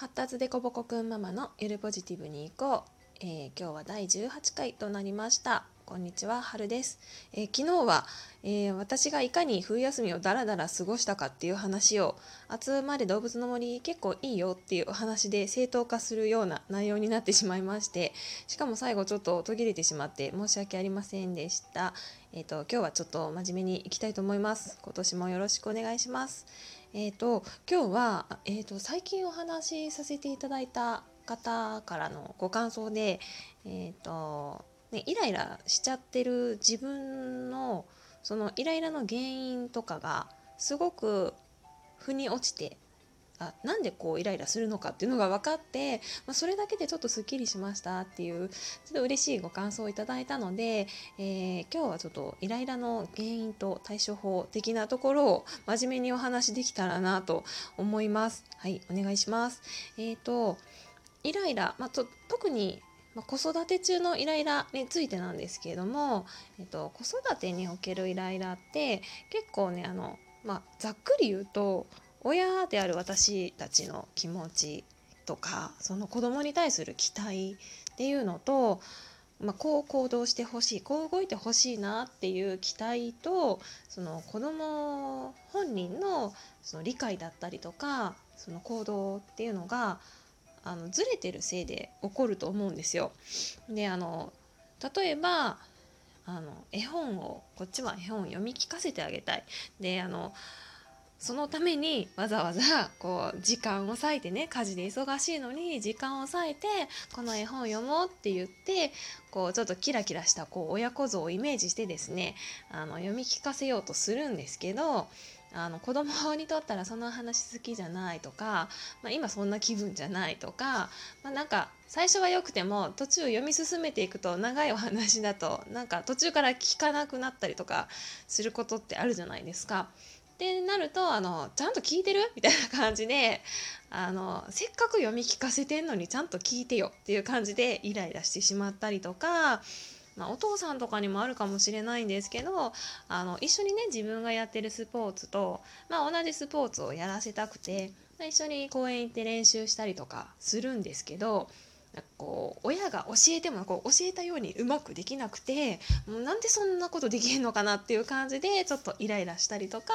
発達でこぼこくんママのゆるポジティブに行こう、えー、今日は第18回となりました。こんにちは、はるです、えー、昨日は、えー、私がいかに冬休みをダラダラ過ごしたかっていう話を集まれ動物の森結構いいよっていうお話で正当化するような内容になってしまいましてしかも最後ちょっと途切れてしまって申し訳ありませんでした。えっ、と今日はちょっと真面目にいきたいと思います。今年もよろしくお願いします。えーと、今日は、えーと、最近お話しさせていただいた方からのご感想で、えーとね、イライラしちゃってる自分のそのイライラの原因とかがすごく腑に落ちてあなんでこうイライラするのかっていうのが分かって、まあ、それだけでちょっとすっきりしましたっていうちょっと嬉しいご感想をいただいたので、えー、今日はちょっとイライラの原因と対処法的なところを真面目にお話できたらなと思います。はい、お願いします。えっ、ー、とイライラ、まあ、と特にま子育て中のイライラについてなんですけれども、えっと、子育てにおけるイライラって結構ねあの、まあ、ざっくり言うと親である私たちの気持ちとかその子供に対する期待っていうのと、まあ、こう行動してほしいこう動いてほしいなっていう期待とその子供本人のその理解だったりとかその行動っていうのがあのずれてるせいで起こると思うんですよ。であの例えばあの絵本をこっちは絵本を読み聞かせてあげたい。であのそのためにわざわざこう時間を割いてね家事で忙しいのに時間を割いてこの絵本読もうって言ってこうちょっとキラキラしたこう親子像をイメージしてですねあの読み聞かせようとするんですけどあの子供にとったらその話好きじゃないとか、まあ、今そんな気分じゃないとか、まあ、なんか最初は良くても途中読み進めていくと長いお話だとなんか途中から聞かなくなったりとかすることってあるじゃないですか。ってなるとあのちゃんと聞いてる？みたいな感じであのせっかく読み聞かせてんのにちゃんと聞いてよ。っていう感じでイライラしてしまったりとかまあ、お父さんとかにもあるかもしれないんですけどあの一緒にね自分がやってるスポーツと、まあ、同じスポーツをやらせたくて一緒に公園行って練習したりとかするんですけどこう親が教えてもこう教えたようにうまくできなくてもうなんでそんなことできるのかなっていう感じでちょっとイライラしたりとか、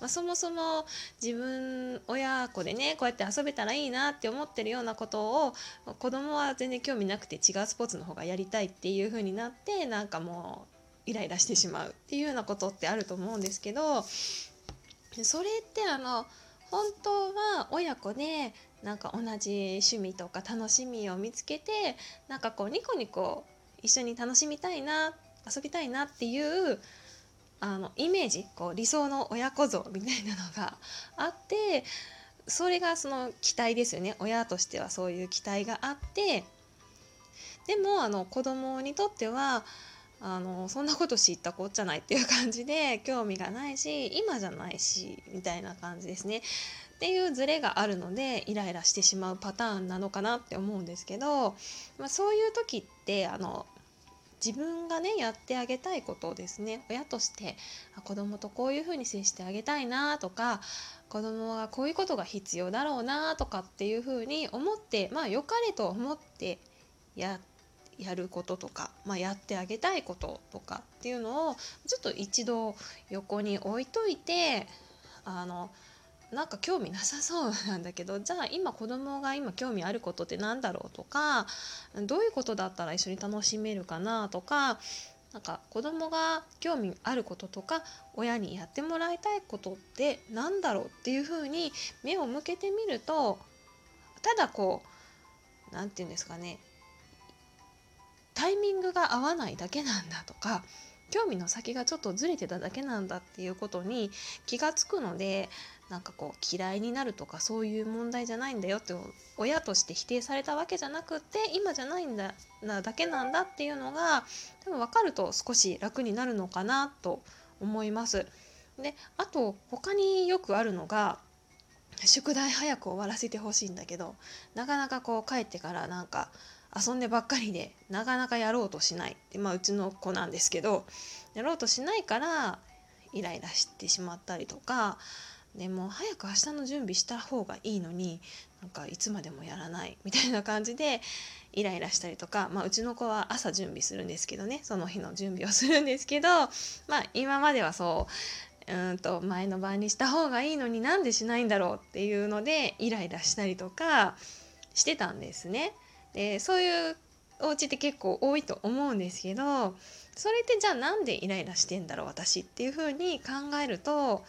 まあ、そもそも自分親子でねこうやって遊べたらいいなって思ってるようなことを子供は全然興味なくて違うスポーツの方がやりたいっていう風になってなんかもうイライラしてしまうっていうようなことってあると思うんですけどそれってあの本当は親子でなんか同じ趣味とか楽しみを見つけてなんかこうニコニコ一緒に楽しみたいな遊びたいなっていうあのイメージこう理想の親子像みたいなのがあってそれがその期待ですよね親としてはそういう期待があってでもあの子供にとってはあのそんなこと知ったこっちゃないっていう感じで興味がないし今じゃないしみたいな感じですね。っていうズレがあるのでイライラしてしまうパターンなのかなって思うんですけど、まあ、そういう時ってあの自分がねやってあげたいことをですね親として子供とこういうふうに接してあげたいなとか子供はこういうことが必要だろうなとかっていうふうに思ってまあ良かれと思ってややることとか、まあ、やってあげたいこととかっていうのをちょっと一度横に置いといてあのなんか興味なさそうなんだけど じゃあ今子供が今興味あることって何だろうとかどういうことだったら一緒に楽しめるかなとかなんか子供が興味あることとか親にやってもらいたいことって何だろうっていうふうに目を向けてみるとただこう何て言うんですかねタイミングが合わないだけなんだとか興味の先がちょっとずれてただけなんだっていうことに気が付くのでなんかこう嫌いになるとかそういう問題じゃないんだよって親として否定されたわけじゃなくて今じゃないんだなだけなんだっていうのが多分分かると少し楽になるのかなと思います。であと他によくあるのが宿題早く終わらせてほしいんだけどなかなかこう帰ってからなんか遊んでばっかりでなかなかやろうとしないでまあうちの子なんですけどやろうとしないからイライラしてしまったりとかでも早く明日の準備した方がいいのになんかいつまでもやらないみたいな感じでイライラしたりとか、まあ、うちの子は朝準備するんですけどねその日の準備をするんですけど、まあ、今まではそううんと前の晩にした方がいいのになんでしないんだろうっていうのでイライラしたりとかしてたんですね。でそういうお家って結構多いと思うんですけどそれってじゃあなんでイライラしてんだろう私っていうふうに考えると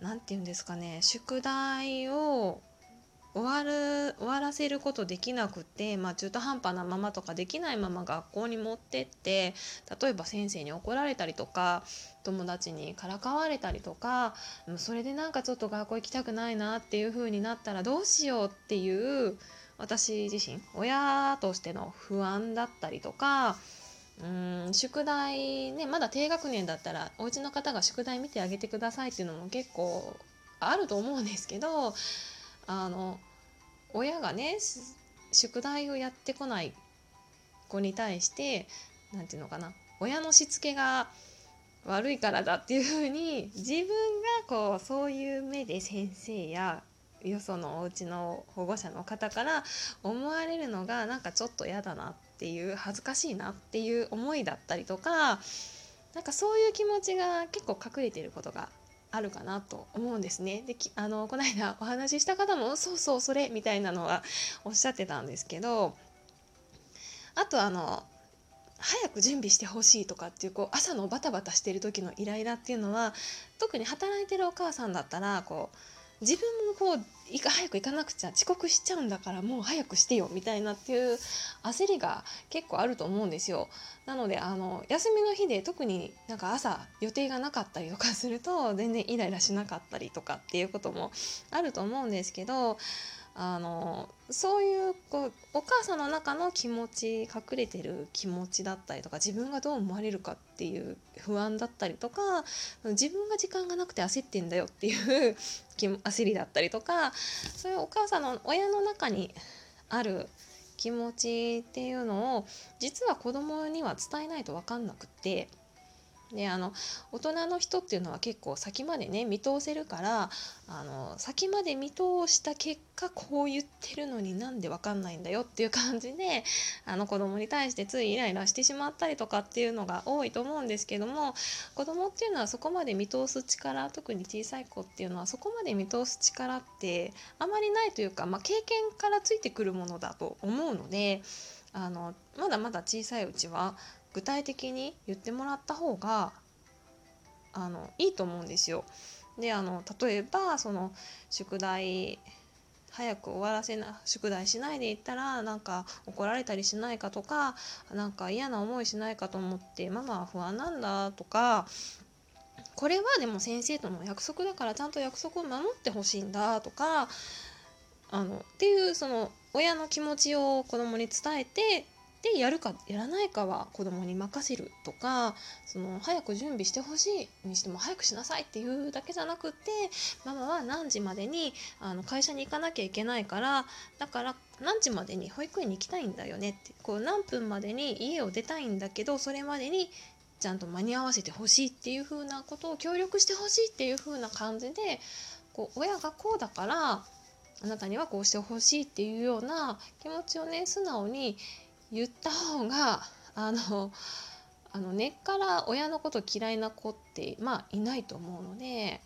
何て言うんですかね宿題を終わる終わらせることできなくて、まあ、中途半端なままとかできないまま学校に持ってって例えば先生に怒られたりとか友達にからかわれたりとかそれでなんかちょっと学校行きたくないなっていう風になったらどうしようっていう私自身親としての不安だったりとかうん宿題ねまだ低学年だったらお家の方が宿題見てあげてくださいっていうのも結構あると思うんですけどあの親がね宿題をやってこない子に対して何て言うのかな親のしつけが悪いからだっていうふうに自分がこうそういう目で先生やよそのお家の保護者の方から思われるのがなんかちょっと嫌だなってていう恥ずかしいなっていう思いだったりとかなんかそういう気持ちが結構隠れてることがあるかなと思うんですね。であのこの間お話しした方もそうそうそれみたいなのはおっしゃってたんですけどあとあの早く準備してほしいとかっていうこう朝のバタバタしてる時のイライラっていうのは特に働いてるお母さんだったらこう自分もこう早く行かなくちゃ遅刻しちゃうんだからもう早くしてよみたいなっていう焦りが結構あると思うんですよ。なのであの休みの日で特になんか朝予定がなかったりとかすると全然イライラしなかったりとかっていうこともあると思うんですけどあのそういうこうお母さんの中の気持ち隠れてる気持ちだったりとか自分がどう思われるかっていう不安だったりとか自分が時間がなくて焦ってんだよっていう焦りだったりとかそういうお母さんの親の中にある気持ちっていうのを実は子供には伝えないと分かんなくってであの大人の人っていうのは結構先までね見通せるからあの先まで見通した結果こう言ってるのになんで分かんないんだよっていう感じであの子供に対してついイライラしてしまったりとかっていうのが多いと思うんですけども子供っていうのはそこまで見通す力特に小さい子っていうのはそこまで見通す力ってあまりないというか、まあ、経験からついてくるものだと思うのであのまだまだ小さいうちは具体的に言ってもらった方があのいいと思うんですよ。であの例えばその宿題早く終わらせな宿題しないでいったらなんか怒られたりしないかとかなんか嫌な思いしないかと思ってママは不安なんだとかこれはでも先生との約束だからちゃんと約束を守ってほしいんだとかあのっていうその親の気持ちを子供に伝えてでやるかやらないかは子供に任せるとかその早く準備してほしいにしても早くしなさいっていうだけじゃなくてママは何時までにあの会社に行かなきゃいけないからだから何時までに保育園に行きたいんだよねってこう何分までに家を出たいんだけどそれまでにちゃんと間に合わせてほしいっていう風なことを協力してほしいっていう風な感じでこう親がこうだからあなたにはこうしてほしいっていうような気持ちをね素直に言った方があの あの根っから親のこと嫌いな子ってまあいないと思うので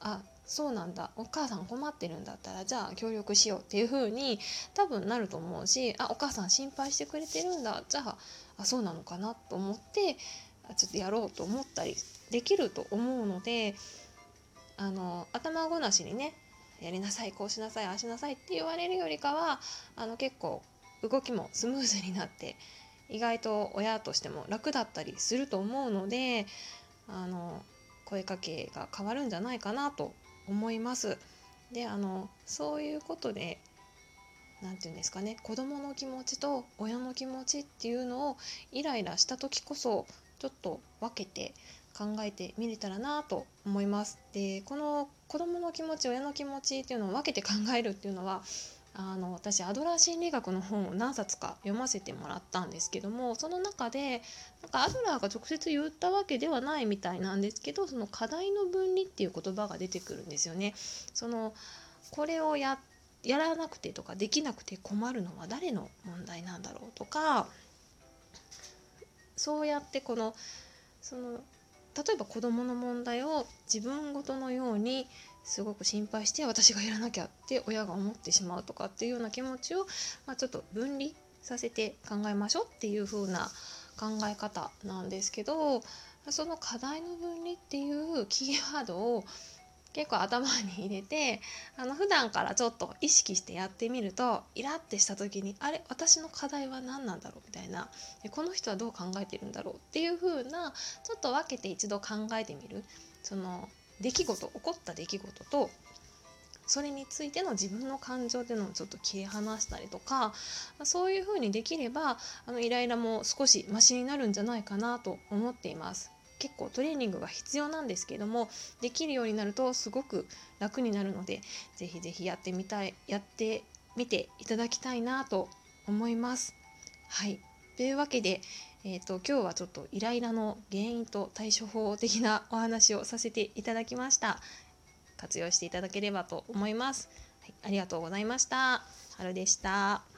あそうなんだお母さん困ってるんだったらじゃあ協力しようっていう風に多分なると思うしあお母さん心配してくれてるんだじゃああそうなのかなと思ってちょっとやろうと思ったりできると思うのであの頭ごなしにねやりなさいこうしなさいああしなさいって言われるよりかはあの結構動きもスムーズになって意外と親としても楽だったりすると思うのであの声かけが変わるんじゃないかなと思います。であのそういうことで何て言うんですかね子どもの気持ちと親の気持ちっていうのをイライラした時こそちょっと分けて考えてみれたらなと思います。でこの子どもの気持ち親の気持ちっていうのを分けて考えるっていうのはあの私アドラー心理学の本を何冊か読ませてもらったんですけどもその中でなんかアドラーが直接言ったわけではないみたいなんですけどその課題の分離っていう言葉が出てくるんですよね。そのこれをややらなくてとかできなくて困るのは誰の問題なんだろうとかそうやってこのその例えば子どもの問題を自分ごとのようにすごく心配して私がやらなきゃって親が思ってしまうとかっていうような気持ちを、まあ、ちょっと分離させて考えましょうっていう風な考え方なんですけどその課題の分離っていうキーワードを 結構頭に入れてあの普段からちょっと意識してやってみるとイラッてした時にあれ私の課題は何なんだろうみたいな。この人はどう考えてるんだろうっていう風なちょっと分けて一度考えてみる。その出来事起こった出来事とそれについての自分の感情でのちょっと切り離したりとかそういう風にできればあのイライラも少しマシになるんじゃないかなと思っています。結構トレーニングが必要なんですけどもできるようになるとすごく楽になるので是非是非やってみたいやってみていただきたいなと思います。はいというわけで、えーと、今日はちょっとイライラの原因と対処法的なお話をさせていただきました。活用していただければと思います。はい、ありがとうございました。春でした。